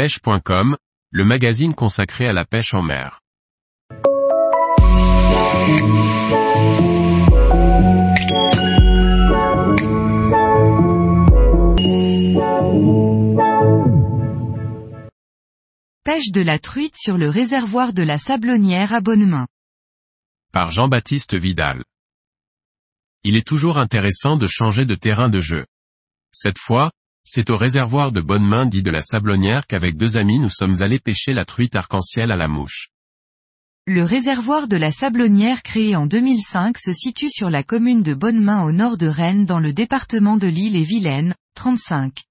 pêche.com, le magazine consacré à la pêche en mer. Pêche de la truite sur le réservoir de la Sablonnière à Bonnemain. Par Jean-Baptiste Vidal. Il est toujours intéressant de changer de terrain de jeu. Cette fois, c'est au réservoir de Bonnemain dit de la Sablonnière qu'avec deux amis nous sommes allés pêcher la truite arc-en-ciel à la mouche. Le réservoir de la Sablonnière créé en 2005 se situe sur la commune de Bonnemain au nord de Rennes dans le département de l'île et Vilaine, 35.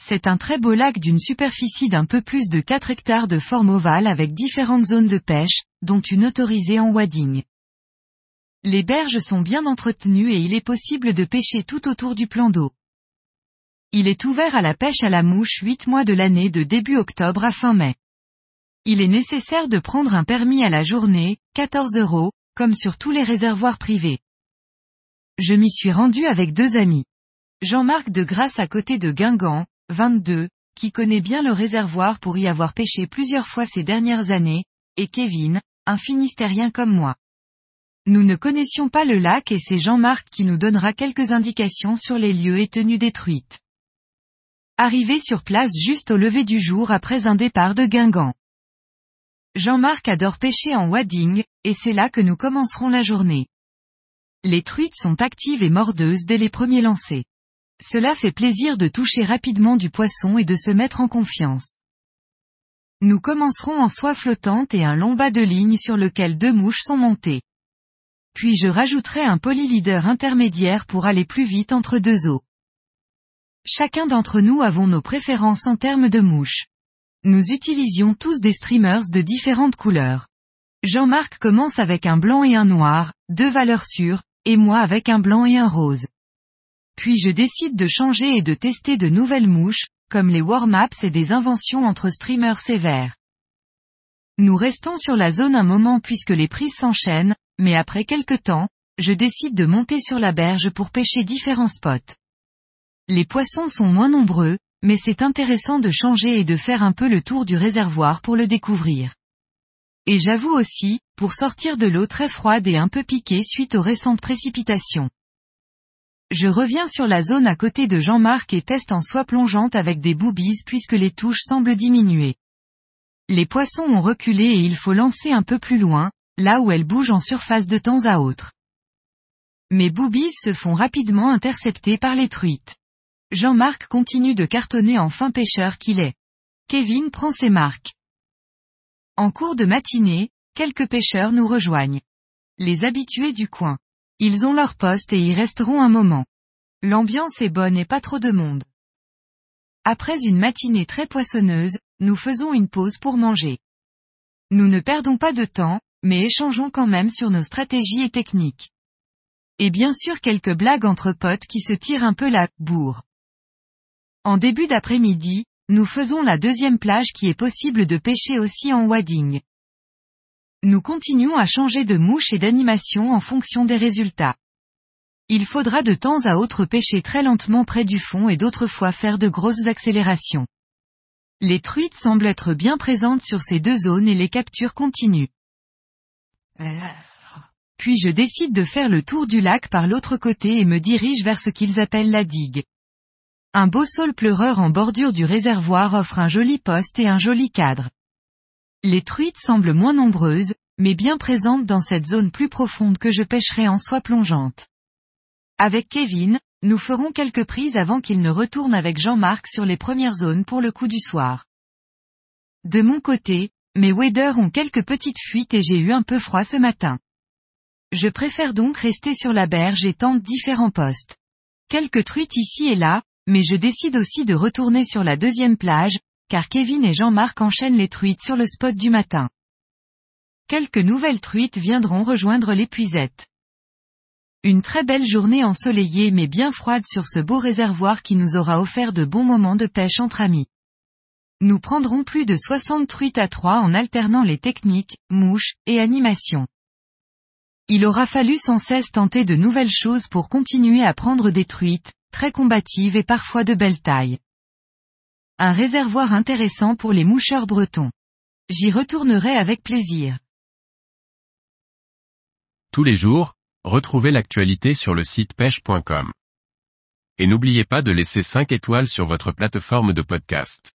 C'est un très beau lac d'une superficie d'un peu plus de 4 hectares de forme ovale avec différentes zones de pêche, dont une autorisée en wading. Les berges sont bien entretenues et il est possible de pêcher tout autour du plan d'eau. Il est ouvert à la pêche à la mouche 8 mois de l'année de début octobre à fin mai. Il est nécessaire de prendre un permis à la journée, 14 euros, comme sur tous les réservoirs privés. Je m'y suis rendu avec deux amis. Jean-Marc de Grasse à côté de Guingamp, 22, qui connaît bien le réservoir pour y avoir pêché plusieurs fois ces dernières années, et Kevin, un Finistérien comme moi. Nous ne connaissions pas le lac et c'est Jean-Marc qui nous donnera quelques indications sur les lieux et tenues détruites. Arrivé sur place juste au lever du jour après un départ de Guingamp. Jean-Marc adore pêcher en wading, et c'est là que nous commencerons la journée. Les truites sont actives et mordeuses dès les premiers lancers. Cela fait plaisir de toucher rapidement du poisson et de se mettre en confiance. Nous commencerons en soie flottante et un long bas de ligne sur lequel deux mouches sont montées. Puis je rajouterai un polyleader intermédiaire pour aller plus vite entre deux eaux. Chacun d'entre nous avons nos préférences en termes de mouches. Nous utilisions tous des streamers de différentes couleurs. Jean-Marc commence avec un blanc et un noir, deux valeurs sûres, et moi avec un blanc et un rose. Puis je décide de changer et de tester de nouvelles mouches, comme les warm-ups et des inventions entre streamers sévères. Nous restons sur la zone un moment puisque les prises s'enchaînent, mais après quelque temps, je décide de monter sur la berge pour pêcher différents spots. Les poissons sont moins nombreux, mais c'est intéressant de changer et de faire un peu le tour du réservoir pour le découvrir. Et j'avoue aussi, pour sortir de l'eau très froide et un peu piquée suite aux récentes précipitations. Je reviens sur la zone à côté de Jean-Marc et teste en soie plongeante avec des boobies puisque les touches semblent diminuer. Les poissons ont reculé et il faut lancer un peu plus loin, là où elles bougent en surface de temps à autre. Mes boobies se font rapidement intercepter par les truites. Jean-Marc continue de cartonner en fin pêcheur qu'il est. Kevin prend ses marques. En cours de matinée, quelques pêcheurs nous rejoignent. Les habitués du coin. Ils ont leur poste et y resteront un moment. L'ambiance est bonne et pas trop de monde. Après une matinée très poissonneuse, nous faisons une pause pour manger. Nous ne perdons pas de temps, mais échangeons quand même sur nos stratégies et techniques. Et bien sûr quelques blagues entre potes qui se tirent un peu la bourre. En début d'après-midi, nous faisons la deuxième plage qui est possible de pêcher aussi en wading. Nous continuons à changer de mouche et d'animation en fonction des résultats. Il faudra de temps à autre pêcher très lentement près du fond et d'autres fois faire de grosses accélérations. Les truites semblent être bien présentes sur ces deux zones et les captures continuent. Puis je décide de faire le tour du lac par l'autre côté et me dirige vers ce qu'ils appellent la digue. Un beau sol pleureur en bordure du réservoir offre un joli poste et un joli cadre. Les truites semblent moins nombreuses, mais bien présentes dans cette zone plus profonde que je pêcherai en soie plongeante. Avec Kevin, nous ferons quelques prises avant qu'il ne retourne avec Jean-Marc sur les premières zones pour le coup du soir. De mon côté, mes waders ont quelques petites fuites et j'ai eu un peu froid ce matin. Je préfère donc rester sur la berge et tente différents postes. Quelques truites ici et là, mais je décide aussi de retourner sur la deuxième plage, car Kevin et Jean-Marc enchaînent les truites sur le spot du matin. Quelques nouvelles truites viendront rejoindre l'épuisette. Une très belle journée ensoleillée mais bien froide sur ce beau réservoir qui nous aura offert de bons moments de pêche entre amis. Nous prendrons plus de 60 truites à trois en alternant les techniques, mouches, et animations. Il aura fallu sans cesse tenter de nouvelles choses pour continuer à prendre des truites, très combatives et parfois de belle taille. Un réservoir intéressant pour les moucheurs bretons. J'y retournerai avec plaisir. Tous les jours, retrouvez l'actualité sur le site pêche.com. Et n'oubliez pas de laisser 5 étoiles sur votre plateforme de podcast.